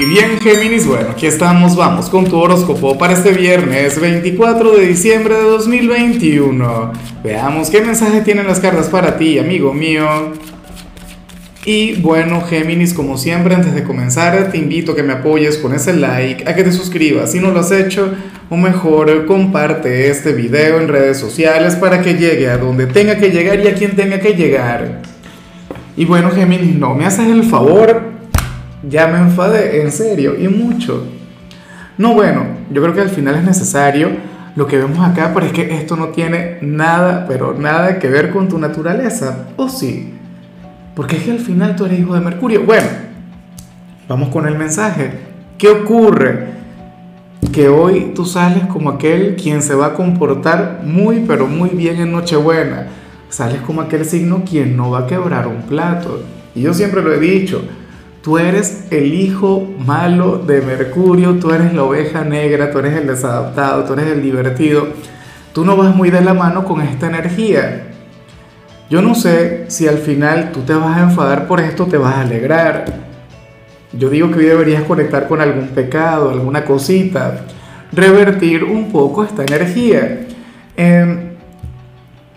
Y bien, Géminis, bueno, aquí estamos, vamos con tu horóscopo para este viernes 24 de diciembre de 2021. Veamos qué mensaje tienen las cartas para ti, amigo mío. Y bueno, Géminis, como siempre, antes de comenzar, te invito a que me apoyes con ese like, a que te suscribas si no lo has hecho, o mejor, comparte este video en redes sociales para que llegue a donde tenga que llegar y a quien tenga que llegar. Y bueno, Géminis, no me haces el favor ya me enfadé, en serio, y mucho. No, bueno, yo creo que al final es necesario lo que vemos acá, pero es que esto no tiene nada, pero nada que ver con tu naturaleza, ¿o sí? Porque es que al final tú eres hijo de Mercurio. Bueno, vamos con el mensaje. ¿Qué ocurre? Que hoy tú sales como aquel quien se va a comportar muy, pero muy bien en Nochebuena. Sales como aquel signo quien no va a quebrar un plato. Y yo siempre lo he dicho, Tú eres el hijo malo de Mercurio, tú eres la oveja negra, tú eres el desadaptado, tú eres el divertido. Tú no vas muy de la mano con esta energía. Yo no sé si al final tú te vas a enfadar por esto, te vas a alegrar. Yo digo que hoy deberías conectar con algún pecado, alguna cosita, revertir un poco esta energía. Em,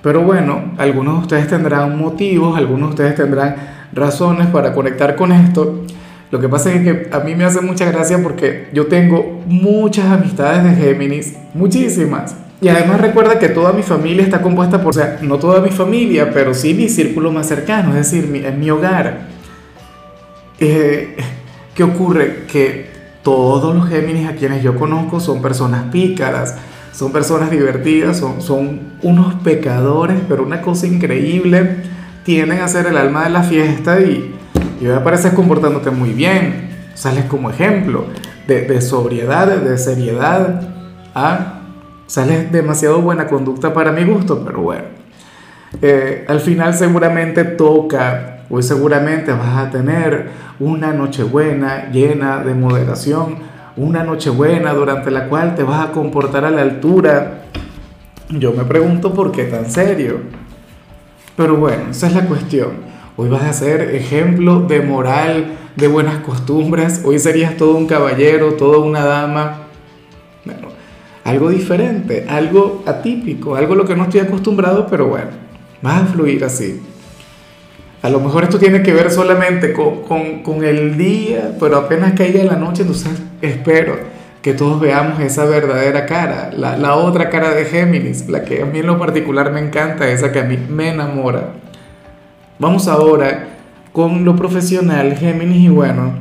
pero bueno, algunos de ustedes tendrán motivos, algunos de ustedes tendrán razones para conectar con esto. Lo que pasa es que a mí me hace mucha gracia porque yo tengo muchas amistades de Géminis, muchísimas. Y además recuerda que toda mi familia está compuesta por, o sea, no toda mi familia, pero sí mi círculo más cercano, es decir, mi, en mi hogar. Eh, ¿Qué ocurre? Que todos los Géminis a quienes yo conozco son personas pícaras, son personas divertidas, son, son unos pecadores, pero una cosa increíble tienden a ser el alma de la fiesta y, y apareces comportándote muy bien. Sales como ejemplo de, sobriedad, de seriedad. ¿ah? Sales demasiado buena conducta para mi gusto, pero bueno. Eh, al final seguramente toca, o seguramente vas a tener una noche buena llena de moderación, una noche buena durante la cual te vas a comportar a la altura. Yo me pregunto por qué tan serio. Pero bueno, esa es la cuestión. Hoy vas a ser ejemplo de moral, de buenas costumbres. Hoy serías todo un caballero, toda una dama. Bueno, algo diferente, algo atípico, algo a lo que no estoy acostumbrado, pero bueno, vas a fluir así. A lo mejor esto tiene que ver solamente con, con, con el día, pero apenas caiga la noche, entonces espero que todos veamos esa verdadera cara, la, la, otra cara de Géminis, la que a mí en lo particular me encanta, esa que a mí me enamora. Vamos ahora con lo profesional, Géminis, y bueno,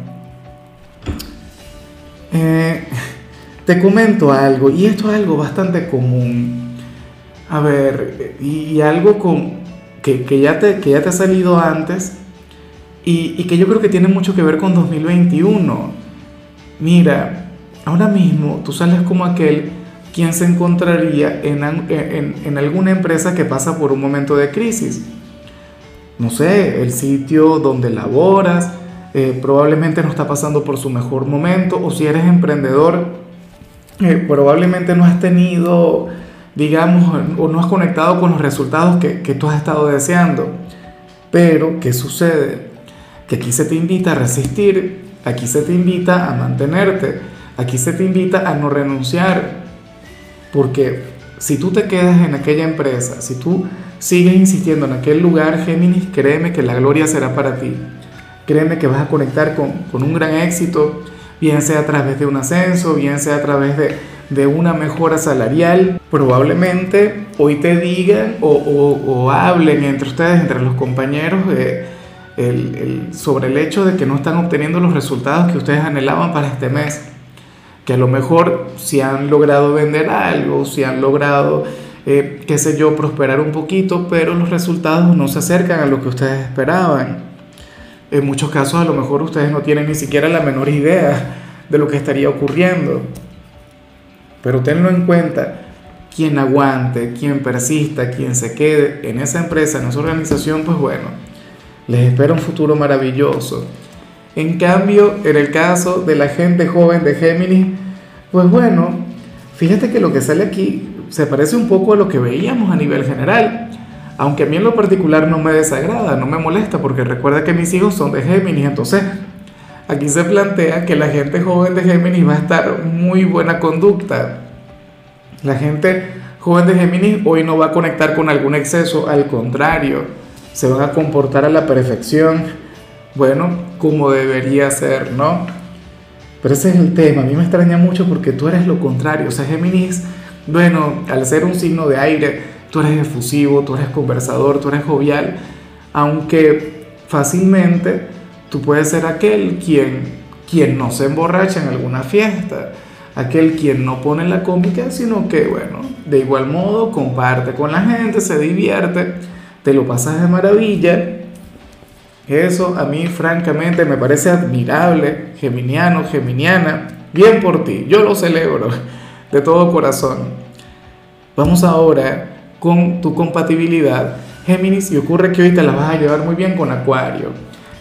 eh, te comento algo, y esto es algo bastante común. A ver, y, algo con, que, que, ya te, que ya te ha salido antes, y, y que yo creo que tiene mucho que ver con 2021. Mira, Ahora mismo tú sales como aquel quien se encontraría en, en, alguna empresa que pasa por un momento de crisis. No sé, el sitio donde laboras eh, probablemente no está pasando por su mejor momento o si eres emprendedor, eh, probablemente no has tenido, digamos, o no has conectado con los resultados que, que tú has estado deseando. Pero, ¿qué sucede? Que aquí se te invita a resistir, aquí se te invita a mantenerte Aquí se te invita a no renunciar, porque si tú te quedas en aquella empresa, si tú sigues insistiendo en aquel lugar, Géminis, créeme que la gloria será para ti. Créeme que vas a conectar con, con un gran éxito, bien sea a través de un ascenso, bien sea a través de, de una mejora salarial. Probablemente hoy te digan o, o, hablen entre ustedes, entre los compañeros, sobre el hecho de que no están obteniendo los resultados que ustedes anhelaban para este mes que a lo mejor si han logrado vender algo, si han logrado, eh, qué sé yo, prosperar un poquito, pero los resultados no se acercan a lo que ustedes esperaban. En muchos casos a lo mejor ustedes no tienen ni siquiera la menor idea de lo que estaría ocurriendo. Pero tenlo en cuenta, quien aguante, quien persista, quien se quede en esa empresa, en esa organización, pues bueno, les espera un futuro maravilloso. En cambio, en el caso de la gente joven de Géminis, pues bueno, fíjate que lo que sale aquí se parece un poco a lo que veíamos a nivel general. Aunque a mí en lo particular no me desagrada, no me molesta, porque recuerda que mis hijos son de Géminis, entonces aquí se plantea que la gente joven de Géminis va a estar muy buena conducta. La gente joven de Géminis hoy no va a conectar con algún exceso, al contrario, se van a comportar a la perfección, bueno, como debería ser, ¿no? Pero ese es el tema, a mí me extraña mucho porque tú eres lo contrario, o sea, Géminis, bueno, al ser un signo de aire, tú eres efusivo, tú eres conversador, tú eres jovial, aunque fácilmente tú puedes ser aquel quien, quien no se emborracha en alguna fiesta, aquel quien no pone la cómica, sino que, bueno, de igual modo comparte con la gente, se divierte, te lo pasas de maravilla. Eso a mí francamente me parece admirable, geminiano, geminiana, bien por ti, yo lo celebro de todo corazón. Vamos ahora con tu compatibilidad, Géminis, y ocurre que hoy te la vas a llevar muy bien con Acuario.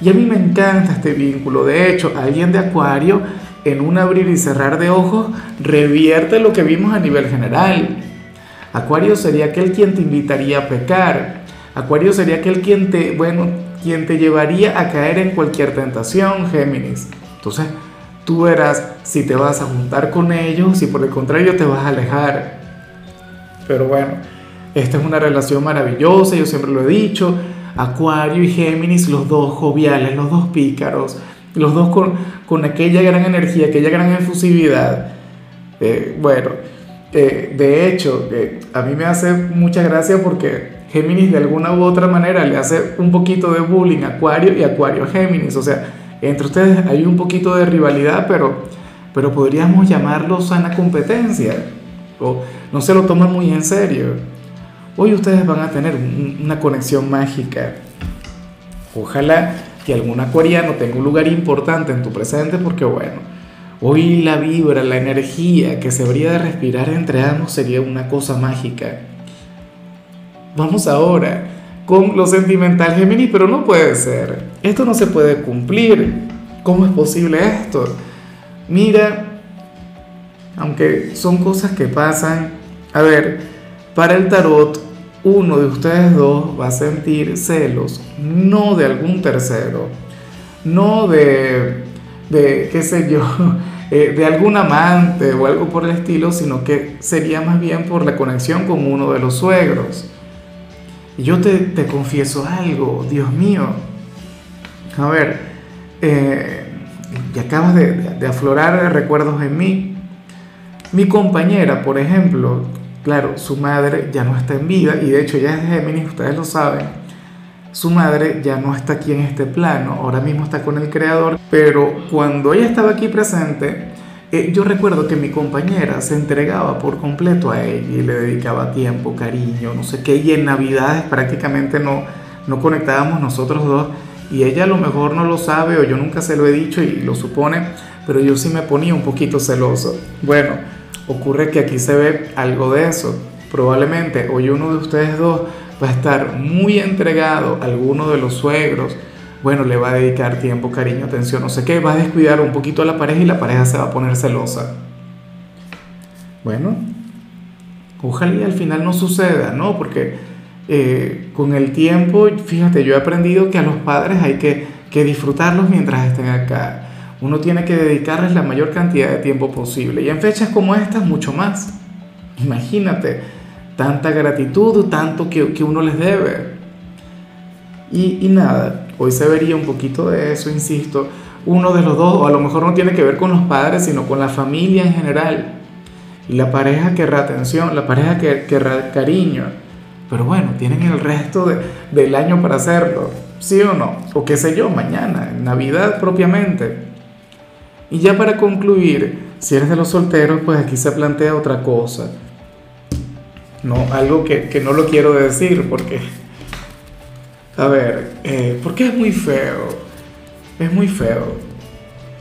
Y a mí me encanta este vínculo, de hecho, alguien de Acuario en un abrir y cerrar de ojos revierte lo que vimos a nivel general. Acuario sería aquel quien te invitaría a pecar. Acuario sería aquel quien te, bueno, quien te llevaría a caer en cualquier tentación, Géminis. Entonces, tú verás si te vas a juntar con ellos, si por el contrario te vas a alejar. Pero bueno, esta es una relación maravillosa, yo siempre lo he dicho. Acuario y Géminis, los dos joviales, los dos pícaros, los dos con, con aquella gran energía, aquella gran efusividad. Eh, bueno, eh, de hecho, a mí me hace mucha gracia porque Géminis de alguna u otra manera le hace un poquito de bullying a Acuario y Acuario a Géminis. O sea, entre ustedes hay un poquito de rivalidad, pero, pero podríamos llamarlo sana competencia. O no se lo toman muy en serio. Hoy ustedes van a tener una conexión mágica. Ojalá que algún acuariano tenga un lugar importante en tu presente porque bueno, hoy la vibra, la energía que se habría de respirar entre ambos sería una cosa mágica. Vamos ahora con lo sentimental Géminis, pero no puede ser. Esto no se puede cumplir. ¿Cómo es posible esto? Mira, aunque son cosas que pasan, a ver, para el tarot uno de ustedes dos va a sentir celos, no de algún tercero, no de, de qué sé yo, eh, de algún amante o algo por el estilo, sino que sería más bien por la conexión con uno de los suegros. Y yo te, te confieso algo, Dios mío. A ver, eh, y acabas de, de aflorar recuerdos en mí. Mi compañera, por ejemplo, Claro, su madre ya no está en vida y de hecho ya es Géminis, ustedes lo saben. Su madre ya no está aquí en este plano, ahora mismo está con el creador, pero cuando ella estaba aquí presente, eh, yo recuerdo que mi compañera se entregaba por completo a ella y le dedicaba tiempo, cariño, no sé qué, y en Navidades prácticamente no, no conectábamos nosotros dos y ella a lo mejor no lo sabe o yo nunca se lo he dicho y lo supone, pero yo sí me ponía un poquito celoso. Bueno, Ocurre que aquí se ve algo de eso. Probablemente hoy uno de ustedes dos va a estar muy entregado a alguno de los suegros. Bueno, le va a dedicar tiempo, cariño, atención, no sé qué, va a descuidar un poquito a la pareja y la pareja se va a poner celosa. Bueno, ojalá al final no suceda, ¿no? Porque eh, con el tiempo, fíjate, yo he aprendido que a los padres hay que, que disfrutarlos mientras estén acá uno tiene que dedicarles la mayor cantidad de tiempo posible. Y en fechas como estas, mucho más. Imagínate, tanta gratitud, tanto que, que uno les debe. Y, y, nada, hoy se vería un poquito de eso, insisto. Uno de los dos, o a lo mejor no tiene que ver con los padres, sino con la familia en general. Y la pareja querrá atención, la pareja querrá cariño. Pero bueno, tienen el resto de, del año para hacerlo, ¿sí o no? O qué sé yo, mañana, en Navidad propiamente. Y ya para concluir, si eres de los solteros, pues aquí se plantea otra cosa. No, algo que, no lo quiero decir porque, a ver, eh, porque es muy feo, es muy feo.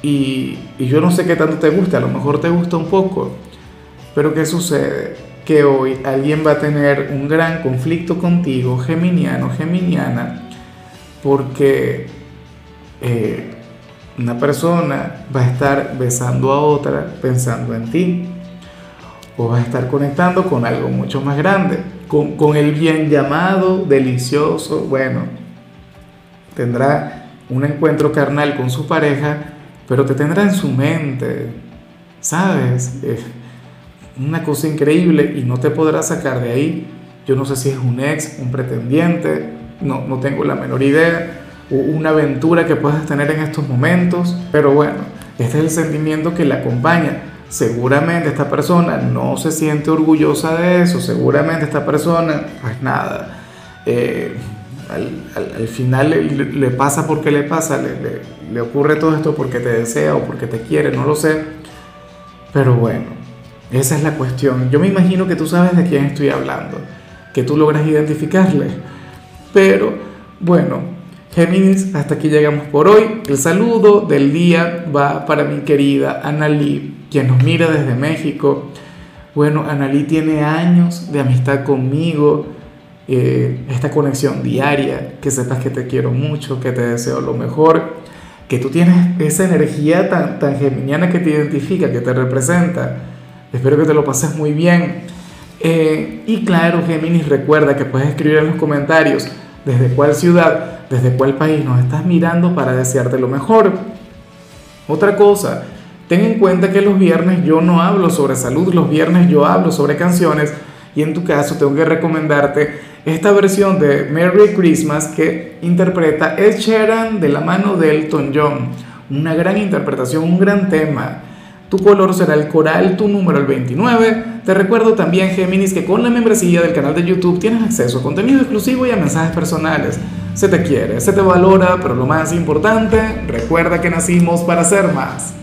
Y, y yo no sé qué tanto te gusta, a lo mejor te gusta un poco, pero ¿qué sucede? Que hoy alguien va a tener un gran conflicto contigo, geminiano, geminiana, porque... Eh, una persona va a estar besando a otra pensando en ti. O va a estar conectando con algo mucho más grande. Con, el bien llamado, delicioso. Bueno, tendrá un encuentro carnal con su pareja, pero te tendrá en su mente, ¿sabes? una cosa increíble y no te podrá sacar de ahí. Yo no sé si es un ex, un pretendiente, no, no tengo la menor idea, o una aventura que puedas tener en estos momentos, pero bueno, este es el sentimiento que le acompaña. Seguramente esta persona no se siente orgullosa de eso, seguramente esta persona, pues nada, eh, al, final le, pasa porque le pasa, le, le ocurre todo esto porque te desea o porque te quiere, no lo sé, pero bueno, esa es la cuestión. Yo me imagino que tú sabes de quién estoy hablando, que tú logras identificarle, pero bueno, Géminis, hasta aquí llegamos por hoy. El saludo del día va para mi querida Analí, quien nos mira desde México. Bueno, Analí tiene años de amistad conmigo, eh, esta conexión diaria, que sepas que te quiero mucho, que te deseo lo mejor, que tú tienes esa energía tan, tan geminiana que te identifica, que te representa. Espero que te lo pases muy bien. Eh, y claro, Géminis, recuerda que puedes escribir en los comentarios desde cuál ciudad, desde cuál país nos estás mirando para desearte lo mejor. Otra cosa, ten en cuenta que los viernes yo no hablo sobre salud, los viernes yo hablo sobre canciones y en tu caso tengo que recomendarte esta versión de Merry Christmas que interpreta Ed Sheeran de la mano de Elton John. Una gran interpretación, un gran tema. Tu color será el coral, tu número el 29. Te recuerdo también, Géminis, que con la membresía del canal de YouTube tienes acceso a contenido exclusivo y a mensajes personales. Se te quiere, se te valora, pero lo más importante, recuerda que nacimos para ser más.